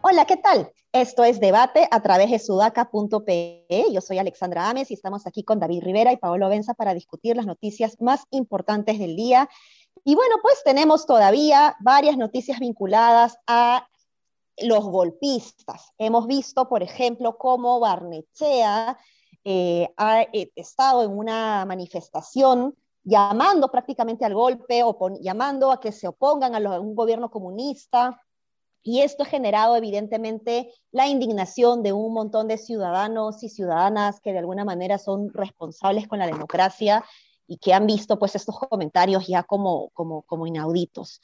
Hola, ¿qué tal? Esto es Debate a través de sudaca.pe. Yo soy Alexandra Ames y estamos aquí con David Rivera y Paolo Benza para discutir las noticias más importantes del día. Y bueno, pues tenemos todavía varias noticias vinculadas a los golpistas. Hemos visto, por ejemplo, cómo Barnechea eh, ha eh, estado en una manifestación llamando prácticamente al golpe llamando a que se opongan a un gobierno comunista y esto ha generado evidentemente la indignación de un montón de ciudadanos y ciudadanas que de alguna manera son responsables con la democracia y que han visto pues estos comentarios ya como, como inauditos.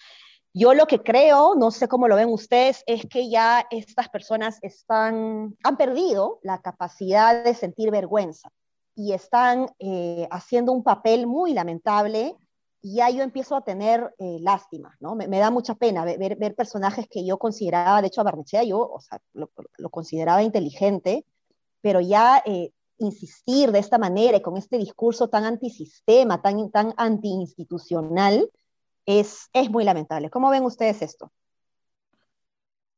Yo lo que creo, no sé cómo lo ven ustedes, es que ya estas personas están, han perdido la capacidad de sentir vergüenza y están eh, haciendo un papel muy lamentable y ya yo empiezo a tener eh, lástima, ¿no? Me, da mucha pena ver, ver, personajes que yo consideraba, de hecho a Barnechea yo, o sea, lo, lo consideraba inteligente, pero ya eh, insistir de esta manera y con este discurso tan antisistema, tan, tan antiinstitucional, es, es muy lamentable. ¿Cómo ven ustedes esto?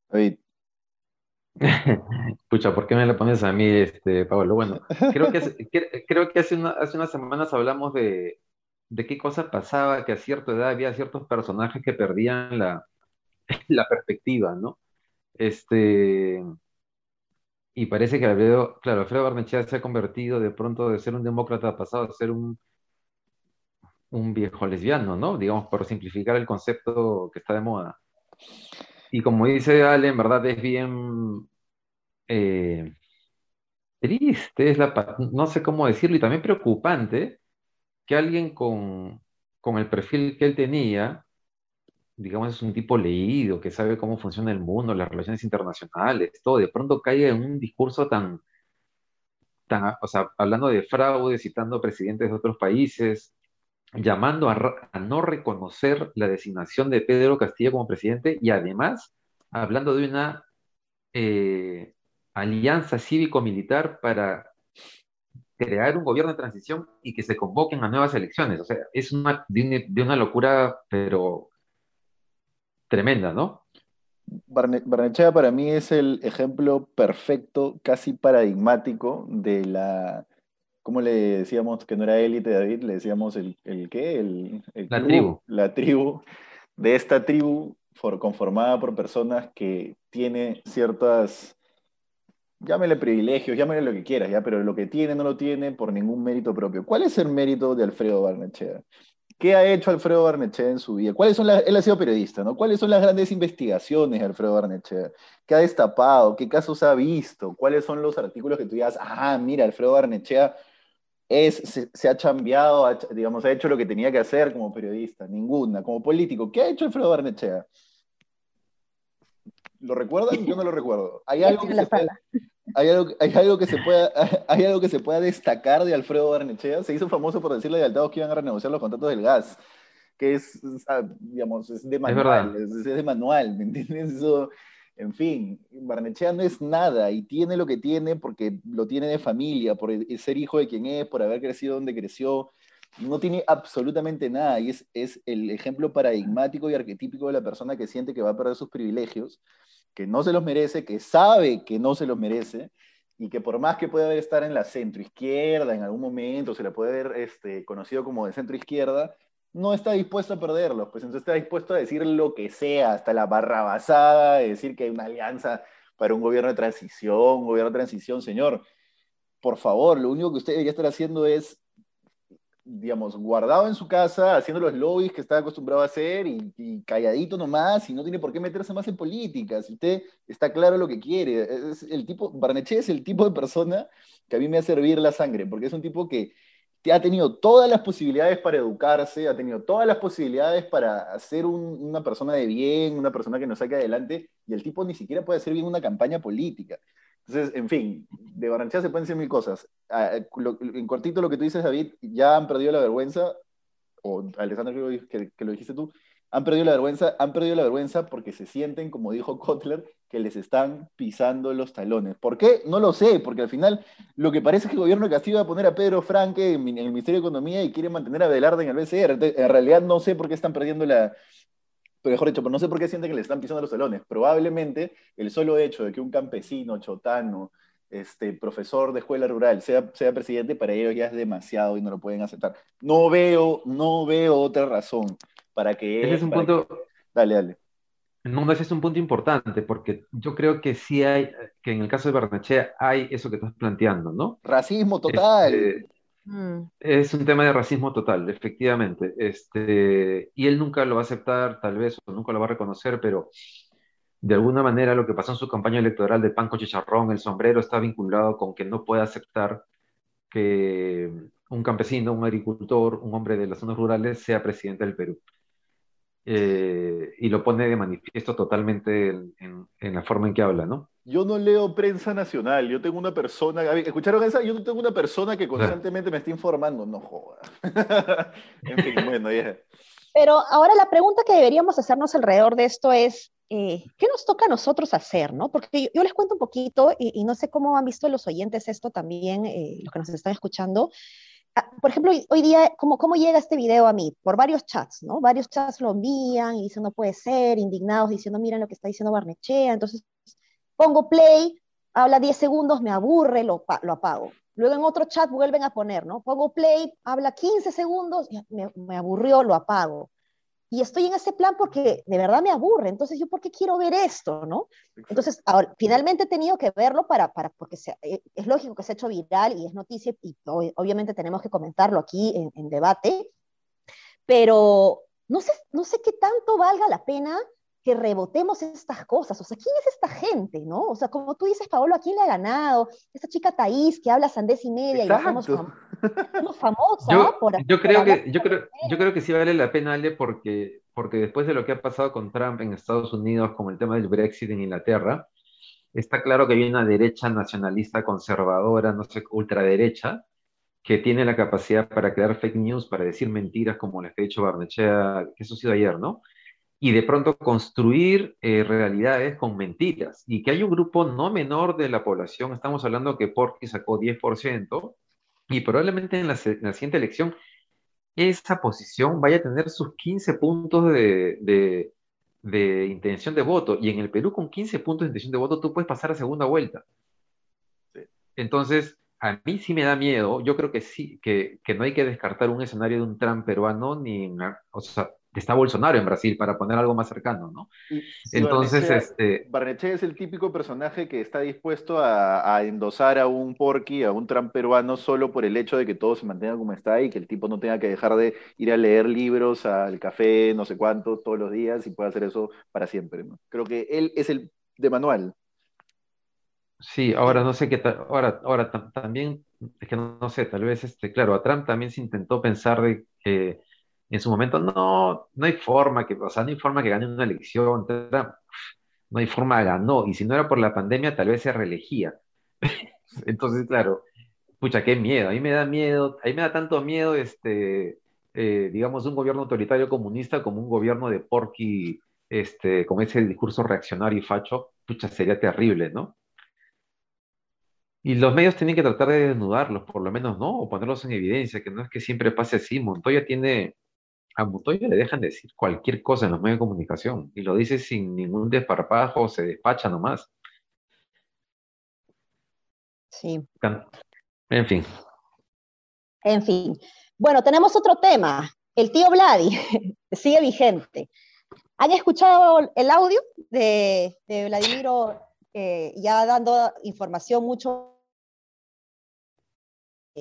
David. Pucha, ¿por qué me lo pones a mí, este, Pablo? Bueno, creo que, creo que hace, hace unas semanas hablamos de, de qué cosa pasaba, que a cierta edad había ciertos personajes que perdían la, la perspectiva, ¿no? Este, y parece que Alfredo, claro, Alfredo Barnechea se ha convertido de pronto de ser un demócrata pasado a ser un, un viejo lesbiano, ¿no? Digamos, por simplificar el concepto que está de moda. Y como dice Ale, en verdad es bien eh, triste, es la, no sé cómo decirlo, y también preocupante, que alguien con, el perfil que él tenía, digamos, es un tipo leído, que sabe cómo funciona el mundo, las relaciones internacionales, todo, de pronto caiga en un discurso tan, tan o sea, hablando de fraude, citando presidentes de otros países, llamando a, no reconocer la designación de Pedro Castillo como presidente y además hablando de una eh, alianza cívico-militar para crear un gobierno de transición y que se convoquen a nuevas elecciones. O sea, es una, de, una locura, pero tremenda, ¿no? Barnechea para mí es el ejemplo perfecto, casi paradigmático de la, ¿cómo le decíamos que no era élite, David? Le decíamos el, el qué? El, la tribu. La tribu, de esta tribu conformada por personas que tiene ciertas llámele privilegios, llámele lo que quieras, ya, pero lo que tiene no lo tiene por ningún mérito propio. ¿Cuál es el mérito de Alfredo Barnechea? ¿Qué ha hecho Alfredo Barnechea en su vida? ¿Cuáles son él ha sido periodista, ¿no? ¿Cuáles son las grandes investigaciones de Alfredo Barnechea? ¿Qué ha destapado? ¿Qué casos ha visto? ¿Cuáles son los artículos que tú digas, ah, mira, Alfredo Barnechea es, se, ha cambiado, digamos, ha hecho lo que tenía que hacer como periodista? Ninguna. Como político, ¿qué ha hecho Alfredo Barnechea? ¿Lo recuerdan? Yo no lo recuerdo. ¿Hay algo que se pueda, hay algo, que se pueda, hay algo que se pueda destacar de Alfredo Barnechea? Se hizo famoso por decirle a Altados que iban a renegociar los contratos del gas, que es, digamos, es de manual, es, de manual, ¿me entiendes? Eso, en fin, Barnechea no es nada y tiene lo que tiene porque lo tiene de familia, por ser hijo de quien es, por haber crecido donde creció. No tiene absolutamente nada y es, es el ejemplo paradigmático y arquetípico de la persona que siente que va a perder sus privilegios que no se los merece, que sabe que no se los merece, y que por más que pueda estar en la centro izquierda en algún momento, se la puede ver este, conocido como de centro izquierda, no está dispuesto a perderlos, pues entonces está dispuesto a decir lo que sea, hasta la barrabasada, de decir que hay una alianza para un gobierno de transición, gobierno de transición, señor. Por favor, lo único que usted debería estar haciendo es digamos, guardado en su casa, haciendo los lobbies que está acostumbrado a hacer y, calladito nomás, y no tiene por qué meterse más en política. Si usted está claro lo que quiere, es el tipo, Barneche es el tipo de persona que a mí me hace hervir la sangre, porque es un tipo que ha tenido todas las posibilidades para educarse, ha tenido todas las posibilidades para ser una persona de bien, una persona que nos saque adelante, y el tipo ni siquiera puede hacer bien una campaña política. Entonces, en fin, de Barranchea se pueden decir mil cosas. Ah, en cortito lo que tú dices, David, ya han perdido la vergüenza, o Alessandro que, que lo dijiste tú, Han perdido la vergüenza, han perdido la vergüenza porque se sienten, como dijo Kotler, que les están pisando los talones. ¿Por qué? No lo sé, porque al final lo que parece es que el gobierno de Castillo va a poner a Pedro Franque en, el Ministerio de Economía y quiere mantener a Velarde en el BCR. En realidad no sé por qué están perdiendo la, pero mejor dicho, pero no sé por qué sienten que le están pisando los talones. Probablemente el solo hecho de que un campesino, chotano, este, profesor de escuela rural sea, sea presidente, para ellos ya es demasiado y no lo pueden aceptar. No veo, no veo otra razón para que... Ese es un punto... Dale, dale. No, ese es un punto importante, porque yo creo que sí hay, que en el caso de Barnechea hay eso que estás planteando, ¿no? Racismo total. Este, mm. es un tema de racismo total, efectivamente. Este, y él nunca lo va a aceptar, tal vez, o nunca lo va a reconocer, pero de alguna manera lo que pasó en su campaña electoral de Panco Chicharrón, el sombrero, está vinculado con que no puede aceptar que un campesino, un agricultor, un hombre de las zonas rurales sea presidente del Perú. Eh, y lo pone de manifiesto totalmente en, la forma en que habla, ¿no? Yo no leo prensa nacional, yo tengo una persona, ¿escucharon esa? Yo tengo una persona que constantemente me está informando, no joda. en fin, bueno, ya. Pero ahora la pregunta que deberíamos hacernos alrededor de esto es, eh, ¿qué nos toca a nosotros hacer? ¿no? Porque yo, les cuento un poquito, y, no sé cómo han visto los oyentes esto también, eh, los que nos están escuchando. Ah, por ejemplo, hoy día, ¿cómo, ¿cómo llega este video a mí? Por varios chats, ¿no? Varios chats lo envían y dicen, no puede ser, indignados, diciendo, miren lo que está diciendo Barnechea. Entonces, pongo play, habla 10 segundos, me aburre, lo, lo apago. Luego en otro chat vuelven a poner, ¿no? Pongo play, habla 15 segundos, me, me aburrió, lo apago y estoy en ese plan porque de verdad me aburre. Entonces, ¿yo por qué quiero ver esto, no? Entonces, ahora, finalmente he tenido que verlo para, para porque eh, es lógico que se ha hecho viral y es noticia y obviamente tenemos que comentarlo aquí en, en, debate, pero no sé, no sé qué tanto valga la pena que rebotemos estas cosas. O sea, ¿quién es esta gente, no? O sea, como tú dices, Paolo, ¿a quién le ha ganado? Esta chica Thaís que habla sandés y media y somos, famosa yo, yo creo que yo creo, yo creo que sí vale la pena, Ale, porque, porque después de lo que ha pasado con Trump en Estados Unidos, como el tema del Brexit en Inglaterra, está claro que hay una derecha nacionalista conservadora, no sé, ultraderecha, que tiene la capacidad para crear fake news, para decir mentiras, como les he dicho Barnechea, que eso ha sido ayer, ¿no? Y de pronto construir eh, realidades con mentiras. Y que hay un grupo no menor de la población, estamos hablando que Porky sacó 10%, y probablemente en la, siguiente elección esa posición vaya a tener sus 15 puntos de, de, intención de voto. Y en el Perú con 15 puntos de intención de voto tú puedes pasar a segunda vuelta. Entonces, a mí sí me da miedo. Yo creo que sí, que, que, no hay que descartar un escenario de un Trump peruano, ni, o sea, está Bolsonaro en Brasil, para poner algo más cercano, ¿no? Entonces, este... Barnechea es el típico personaje que está dispuesto a, endosar a un porqui, a un Trump peruano, solo por el hecho de que todo se mantenga como está y que el tipo no tenga que dejar de ir a leer libros, al café, no sé cuánto, todos los días y pueda hacer eso para siempre, ¿no? Creo que él es el de manual. Sí, ahora no sé qué tal, ahora, ahora también, es que no, sé, tal vez, este, claro, a Trump también se intentó pensar de que en su momento no, no hay forma que, o sea, no hay forma que gane una elección, no hay forma ganó, y si no era por la pandemia, tal vez se reelegía. Entonces, claro, pucha, qué miedo, a mí me da miedo, a mí me da tanto miedo, este, eh, digamos, un gobierno autoritario comunista como un gobierno de porqui, este, con ese discurso reaccionario y facho, pucha, sería terrible, ¿no? Y los medios tienen que tratar de desnudarlos, por lo menos, ¿no? O ponerlos en evidencia, que no es que siempre pase así. Montoya tiene, a Montoya le dejan decir cualquier cosa en los medios de comunicación y lo dice sin ningún desparpajo, se despacha nomás. Sí. En fin. En fin. Bueno, tenemos otro tema. El tío Vladi sigue vigente. ¿Han escuchado el audio de, de Vladimiro eh, ya dando información mucho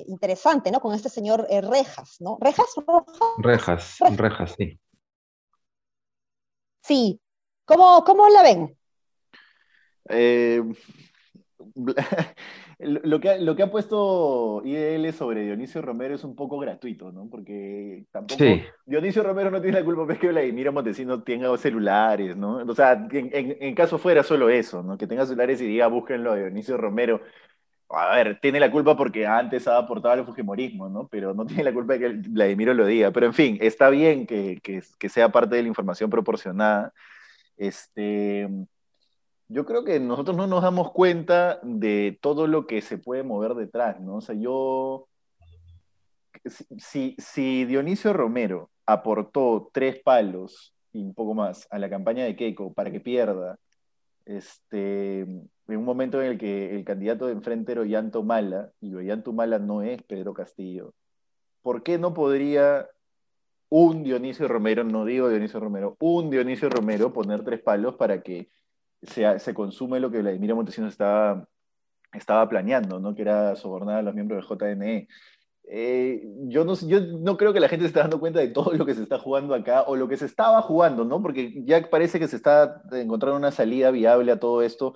interesante, ¿no? Con este señor eh, Rejas, ¿no? ¿Rejas? Rejas, Rejas, sí. Sí. ¿Cómo, cómo la ven? Eh, lo, que, lo que ha puesto IDL sobre Dionisio Romero es un poco gratuito, ¿no? Porque tampoco. Dionisio Romero no tiene la culpa, es que Vladimir Montesino tenga celulares, ¿no? O sea, en, en, caso fuera solo eso, ¿no? Que tenga celulares y diga, búsquenlo a Dionisio Romero a ver, tiene la culpa porque antes ha aportado al fujimorismo, ¿no? Pero no tiene la culpa de que Vladimiro lo diga. Pero en fin, está bien que, que, sea parte de la información proporcionada. Este, yo creo que nosotros no nos damos cuenta de todo lo que se puede mover detrás, ¿no? O sea, yo, si, si Dionisio Romero aportó tres palos y un poco más a la campaña de Keiko para que pierda, este, en un momento en el que el candidato de enfrente era Ollanto Mala, y Ollanto Mala no es Pedro Castillo, ¿por qué no podría un Dionisio Romero, no digo Dionisio Romero, un Dionisio Romero poner tres palos para que se, se consume lo que Vladimir Montesinos estaba, estaba planeando, ¿no? que era sobornar a los miembros del JNE? Eh, yo, no, yo no creo que la gente se esté dando cuenta de todo lo que se está jugando acá o lo que se estaba jugando, ¿no? Porque ya parece que se está encontrando una salida viable a todo esto,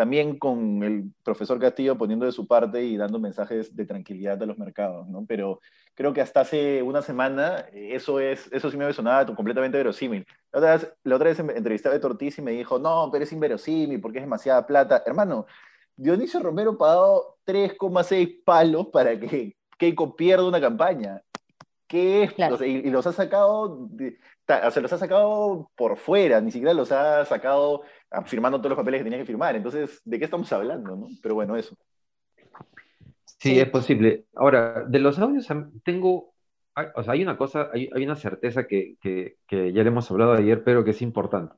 también con el profesor Castillo poniendo de su parte y dando mensajes de tranquilidad a los mercados, ¿no? Pero creo que hasta hace una semana eso, es, eso sí me sonado completamente verosímil. La otra vez, la otra vez entrevisté a Tortiz y me dijo, no, pero es inverosímil porque es demasiada plata. Hermano, Dionisio Romero pagado 3,6 palos para que Keiko pierde una campaña. ¿Qué es? y, los ha sacado, se los ha sacado por fuera, ni siquiera los ha sacado firmando todos los papeles que tenía que firmar. Entonces, ¿de qué estamos hablando? No? Pero bueno, eso. Sí, es posible. Ahora, de los audios tengo, o sea, hay una cosa, hay, una certeza que, que, ya le hemos hablado ayer, pero que es importante.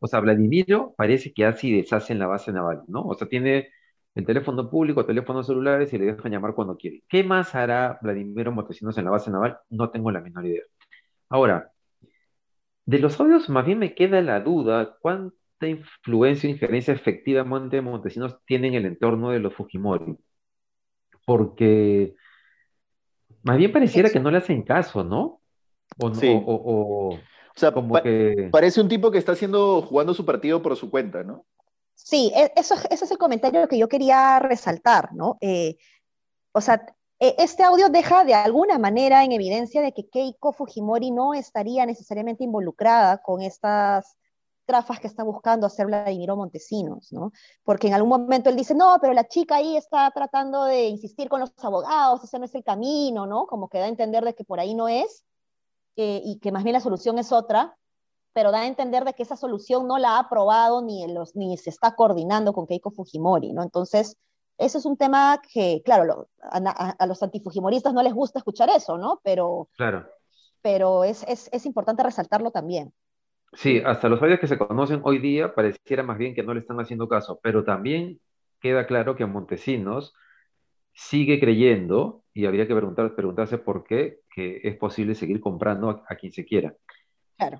O sea, Vladimiro parece que así deshace en la base naval, ¿no? O sea, tiene el teléfono público, teléfonos celulares y le dejan llamar cuando quiere. ¿Qué más hará Vladimiro Montesinos en la base naval? No tengo la menor idea. Ahora, de los audios más bien me queda la duda cuánta influencia o injerencia efectivamente Montesinos tiene en el entorno de los Fujimori. Porque más bien pareciera que no le hacen caso, ¿no? O, sí. o, sea, como que... parece un tipo que está haciendo, jugando su partido por su cuenta, ¿no? Sí, e, eso, ese es el comentario que yo quería resaltar, ¿no? Eh, o sea, e, este audio deja de alguna manera en evidencia de que Keiko Fujimori no estaría necesariamente involucrada con estas trafas que está buscando hacer Vladimiro Montesinos, ¿no? Porque en algún momento él dice, no, pero la chica ahí está tratando de insistir con los abogados, ese no es el camino, ¿no? Como que da a entender de que por ahí no es, eh, y que más bien la solución es otra, pero da a entender de que esa solución no la ha aprobado ni, los, ni se está coordinando con Keiko Fujimori, ¿no? Entonces, eso es un tema que, claro, a, los antifujimoristas no les gusta escuchar eso, ¿no? Pero, claro. pero es, es, es importante resaltarlo también. Sí, hasta los medios que se conocen hoy día pareciera más bien que no le están haciendo caso, pero también queda claro que Montesinos sigue creyendo, y habría que preguntar, preguntarse por qué, que es posible seguir comprando a quien se quiera.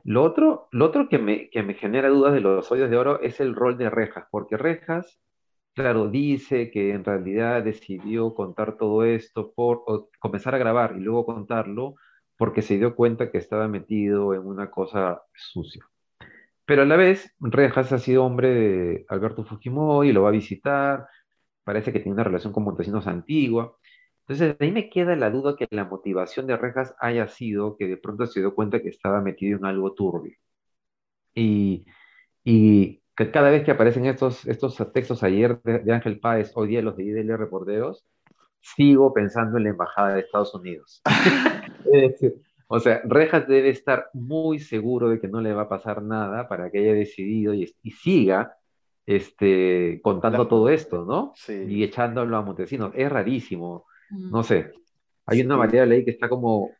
Lo otro, lo otro que me, que me genera dudas de los hoyos de oro es el rol de Rejas, porque Rejas, claro, dice que en realidad decidió contar todo esto por comenzar a grabar y luego contarlo porque se dio cuenta que estaba metido en una cosa sucia. Pero a la vez, Rejas ha sido hombre de Alberto Fujimori, lo va a visitar, parece que tiene una relación con Montesinos antigua. Entonces, de ahí me queda la duda que la motivación de Rejas haya sido que de pronto se dio cuenta que estaba metido en algo turbio. Y, que cada vez que aparecen estos, estos textos ayer de, Ángel Páez, hoy día los de IDL Reporteros, sigo pensando en la Embajada de Estados Unidos. o sea, Rejas debe estar muy seguro de que no le va a pasar nada para que haya decidido y, siga este, contando todo esto, ¿no? Y echándolo a Montesinos. Es rarísimo. No sé. Hay una variable ahí que está como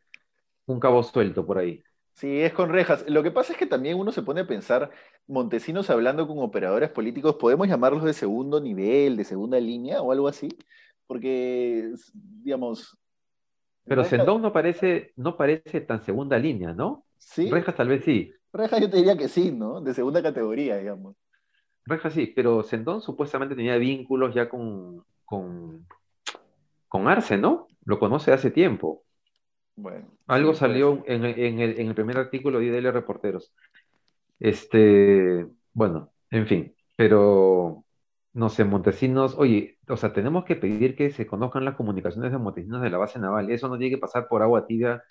un cabo suelto por ahí. Sí, es con rejas. Lo que pasa es que también uno se pone a pensar, Montesinos hablando con operadores políticos, ¿podemos llamarlos de segundo nivel, de segunda línea o algo así? Porque, digamos... Pero Sendón no parece, no parece tan segunda línea, ¿no? Sí. Rejas tal vez sí. Rejas yo te diría que sí, ¿no? De segunda categoría, digamos. Rejas sí, pero Sendón supuestamente tenía vínculos ya con, con, con Arce, ¿no? Lo conoce hace tiempo. Bueno. Algo salió en, el, primer artículo de IDL Reporteros. Este, bueno, en fin, pero no sé, Montesinos, oye, o sea, tenemos que pedir que se conozcan las comunicaciones de Montesinos de la base naval. Eso no tiene que pasar por agua tibia.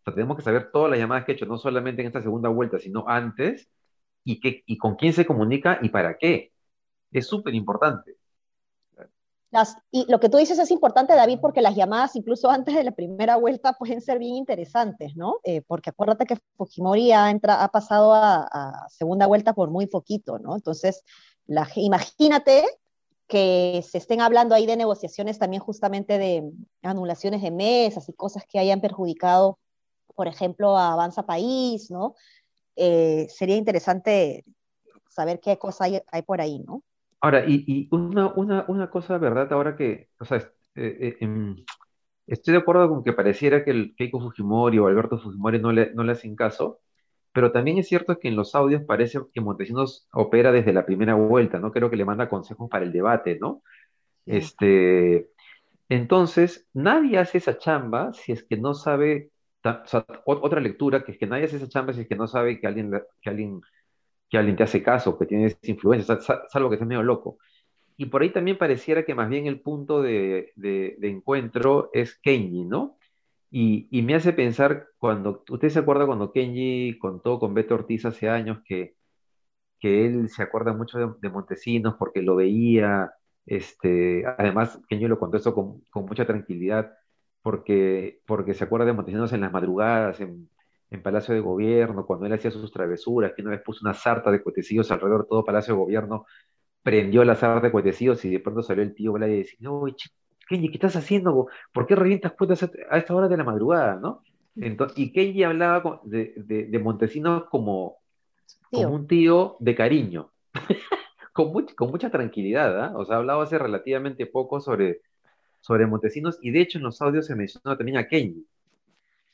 O sea, tenemos que saber todas las llamadas que ha hecho, no solamente en esta segunda vuelta, sino antes, y, qué, y con quién se comunica y para qué. Es súper importante. las, y lo que tú dices es importante, David, porque las llamadas incluso antes de la primera vuelta pueden ser bien interesantes, ¿no? Eh, porque acuérdate que Fujimori ha, entra, ha pasado a, segunda vuelta por muy poquito, ¿no? Entonces, la, imagínate que se estén hablando ahí de negociaciones también justamente de anulaciones de mesas y cosas que hayan perjudicado, por ejemplo, a Avanza País, ¿no? Eh, sería interesante saber qué cosa hay, por ahí, ¿no? Ahora, y, una, cosa, ¿verdad? Ahora que, o sea, eh, eh, em, estoy de acuerdo con que pareciera que el Keiko Fujimori o Alberto Fujimori no le hacen caso, pero también es cierto que en los audios parece que Montesinos opera desde la primera vuelta, ¿no? Creo que le manda consejos para el debate, ¿no? Este, entonces, nadie hace esa chamba si es que no sabe, o sea, otra lectura, que es que nadie hace esa chamba si es que no sabe que alguien, que alguien que alguien te hace caso, que tienes influencia, salvo que estés medio loco. Y por ahí también pareciera que más bien el punto de, de, encuentro es Kenji, ¿no? Y, me hace pensar cuando, ¿usted se acuerda cuando Kenji contó con Beto Ortiz hace años que, que él se acuerda mucho de, Montesinos porque lo veía, este, además Kenji lo contó eso con, mucha tranquilidad porque, porque se acuerda de Montesinos en las madrugadas, en, en Palacio de Gobierno, cuando él hacía sus travesuras, que una vez puso una sarta de cuetecillos alrededor de todo Palacio de Gobierno, prendió la sarta de cuetecillos y de pronto salió el tío Blay y decía, no, Kenji, ¿qué estás haciendo? ¿Por qué revientas cuentas a esta hora de la madrugada, no? Entonces, y Kenji hablaba de, de, Montesinos como, como un tío de cariño, con, con mucha tranquilidad, ¿ah? O sea, hablaba hace relativamente poco sobre, sobre Montesinos y de hecho en los audios se mencionó también a Kenji.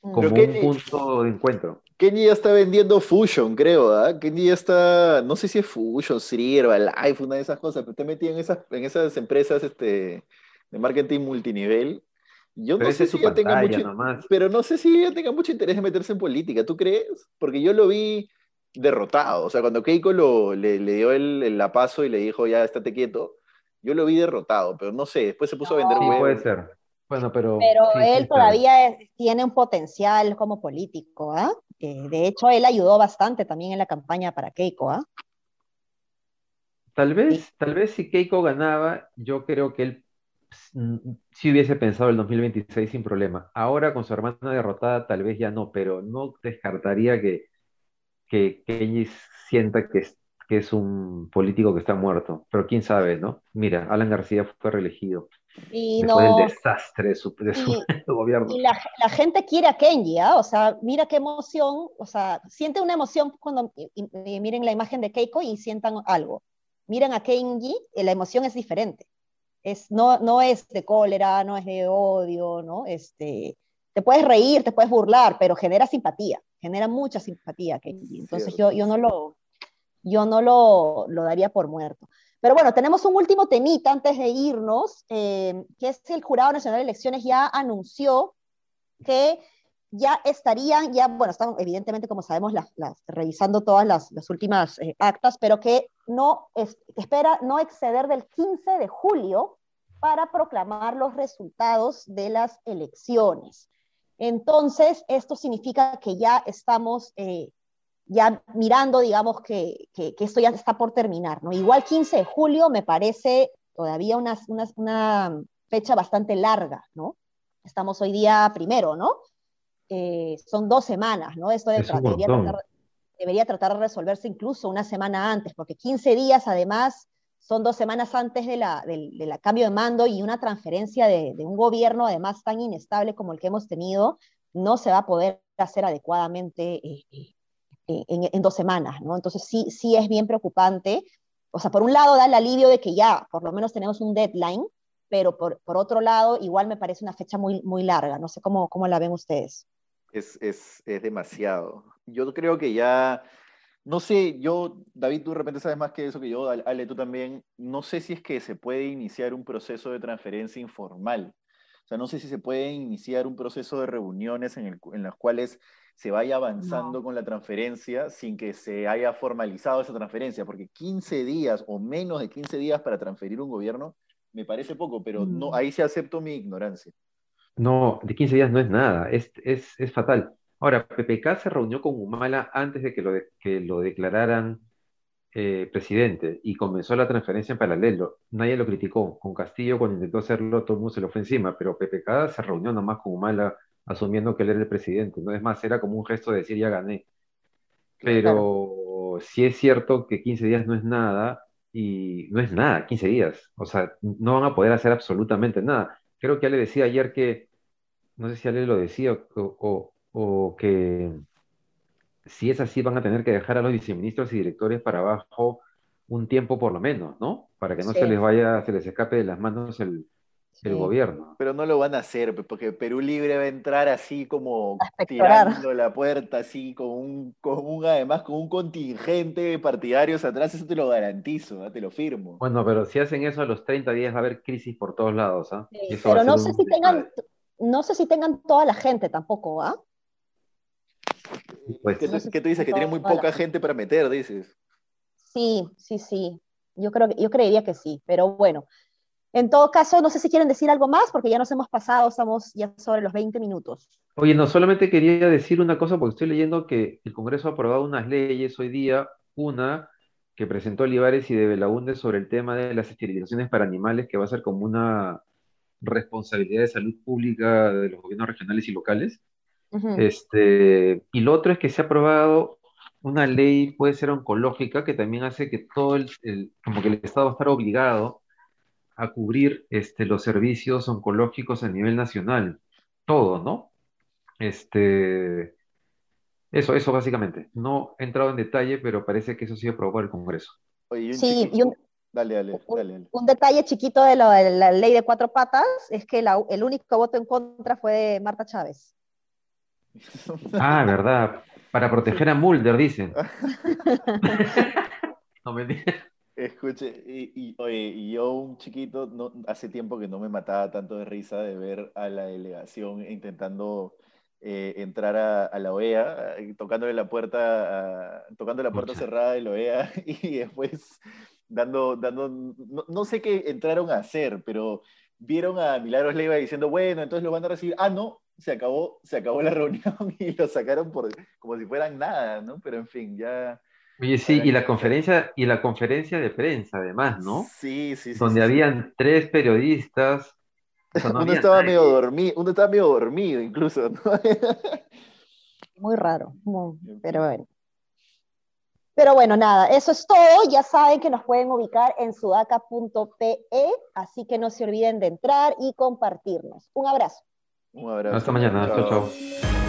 Mm. como un punto de encuentro. Kenny ya está vendiendo Fusion, creo, ¿ah? Kenny ya está, no sé si es Fusion, Sierva, Life, una de esas cosas, pero te metí en esas, en esas empresas este, de marketing multinivel. Yo no sé si ya tenga mucho, pero no sé si ya tenga mucho interés en meterse en política, ¿tú crees? Porque yo lo vi derrotado, o sea, cuando Keiko lo, le, dio el, el la paso y le dijo, ya, estate quieto, yo lo vi derrotado, pero no sé, después se puso a vender sí, puede ser. Bueno, pero... Pero él todavía tiene un potencial como político, ¿ah? de hecho, él ayudó bastante también en la campaña para Keiko, ¿ah? Tal vez, tal vez si Keiko ganaba, yo creo que él sí hubiese pensado el 2026 sin problema. Ahora con su hermana derrotada, tal vez ya no, pero no descartaría que, que Kenji sienta que es, que es un político que está muerto. Pero quién sabe, ¿no? Mira, Alan García fue reelegido. Y no, el desastre de su, gobierno. Y la, la, gente quiere a Kenji, ¿ah? o sea, mira qué emoción, o sea, siente una emoción cuando miren la imagen de Keiko y sientan algo. Miren a Kenji, y la emoción es diferente. Es, no, no es de cólera, no es de odio, ¿no? Este, te puedes reír, te puedes burlar, pero genera simpatía, genera mucha simpatía. Entonces yo, yo no lo, yo no lo, lo daría por muerto. Pero bueno, tenemos un último temita antes de irnos, eh, que es el Jurado Nacional de Elecciones ya anunció que ya estarían, ya, bueno, están evidentemente, como sabemos, las, revisando todas las, últimas eh, actas, pero que no espera no exceder del 15 de julio para proclamar los resultados de las elecciones. Entonces, esto significa que ya estamos eh, ya mirando, digamos, que, que, esto ya está por terminar, ¿no? Igual 15 de julio me parece todavía una, una fecha bastante larga, ¿no? Estamos hoy día primero, ¿no? Eh, son dos semanas, ¿no? Esto debería, tratar, debería, tratar, de resolverse incluso una semana antes, porque 15 días además son dos semanas antes de la, del, cambio de mando y una transferencia de, de, un gobierno además tan inestable como el que hemos tenido, no se va a poder hacer adecuadamente eh, eh en, dos semanas, ¿no? Entonces sí, sí es bien preocupante. O sea, por un lado da el alivio de que ya por lo menos tenemos un deadline, pero por, por otro lado igual me parece una fecha muy, muy larga. No sé cómo, cómo la ven ustedes. Es, es, es demasiado. Yo creo que ya, no sé, yo, David, tú de repente sabes más que eso que yo, Ale, tú también, no sé si es que se puede iniciar un proceso de transferencia informal. O sea, no sé si se puede iniciar un proceso de reuniones en, el, en las cuales se vaya avanzando con la transferencia sin que se haya formalizado esa transferencia, porque 15 días o menos de 15 días para transferir un gobierno me parece poco, pero no, mm. ahí se acepto mi ignorancia. No, de 15 días no es nada, es, es, es fatal. Ahora, PPK se reunió con Humala antes de que lo, que lo declararan eh, presidente y comenzó la transferencia en paralelo, nadie lo criticó. Con Castillo, cuando intentó hacerlo, todo el mundo se lo fue encima, pero PPK se reunió nomás con Humala asumiendo que él era el presidente. No es más, era como un gesto de decir ya gané. Pero si es cierto que 15 días no es nada, y no es nada, 15 días. O sea, no van a poder hacer absolutamente nada. Creo que Ale decía ayer que, no sé si Ale lo decía, o, o que si es así, van a tener que dejar a los viceministros y directores para abajo un tiempo por lo menos, ¿no? Para que no se les vaya, se les escape de las manos el, gobierno. Pero no lo van a hacer, porque Perú Libre va a entrar así como tirando la puerta, así con un, con un, además con un contingente de partidarios atrás, eso te lo garantizo, te lo firmo. Bueno, pero si hacen eso a los 30 días va a haber crisis por todos lados, ¿ah? pero no sé si tengan, no sé si tengan toda la gente tampoco, ¿ah? Pues, ¿Qué, tú dices? Que tiene muy poca gente para meter, dices. Sí, sí, sí. Yo, creo, yo creería que sí, pero bueno. En todo caso, no sé si quieren decir algo más, porque ya nos hemos pasado, estamos ya sobre los 20 minutos. Oye, no, solamente quería decir una cosa, porque estoy leyendo que el Congreso ha aprobado unas leyes hoy día, una que presentó Olivares y de Belaunde sobre el tema de las esterilizaciones para animales, que va a ser como una responsabilidad de salud pública de los gobiernos regionales y locales este, y lo otro es que se ha aprobado una ley, puede ser oncológica, que también hace que todo el, como que el Estado va a estar obligado a cubrir este, los servicios oncológicos a nivel nacional. Todo, ¿no? Este, eso, eso básicamente. No he entrado en detalle, pero parece que eso sí aprobado por el Congreso. sí, y un, dale, dale, dale, un, detalle chiquito de, de, la ley de cuatro patas es que el único voto en contra fue de Marta Chávez. Ah, verdad. Para proteger a Mulder, dicen. no me Escuche, y, oye, yo un chiquito, no, hace tiempo que no me mataba tanto de risa de ver a la delegación intentando eh, entrar a, la OEA, eh, tocándole la puerta, tocando la puerta cerrada de la OEA y después dando, dando no, no, sé qué entraron a hacer, pero vieron a Milagros Leiva diciendo, bueno, entonces lo van a recibir. Ah, no, se acabó, se acabó la reunión y lo sacaron por, como si fueran nada, ¿no? Pero en fin, ya... Oye, sí, y la conferencia, y la conferencia de prensa, además, ¿no? Sí, sí, sí. Donde habían tres periodistas. Uno, estaba medio dormido, uno estaba medio dormido incluso, ¿no? Muy raro, pero bueno. Pero bueno, nada, eso es todo. Ya saben que nos pueden ubicar en sudaca.pe, así que no se olviden de entrar y compartirnos. Un abrazo. Un abrazo. Hasta mañana. chao. chao.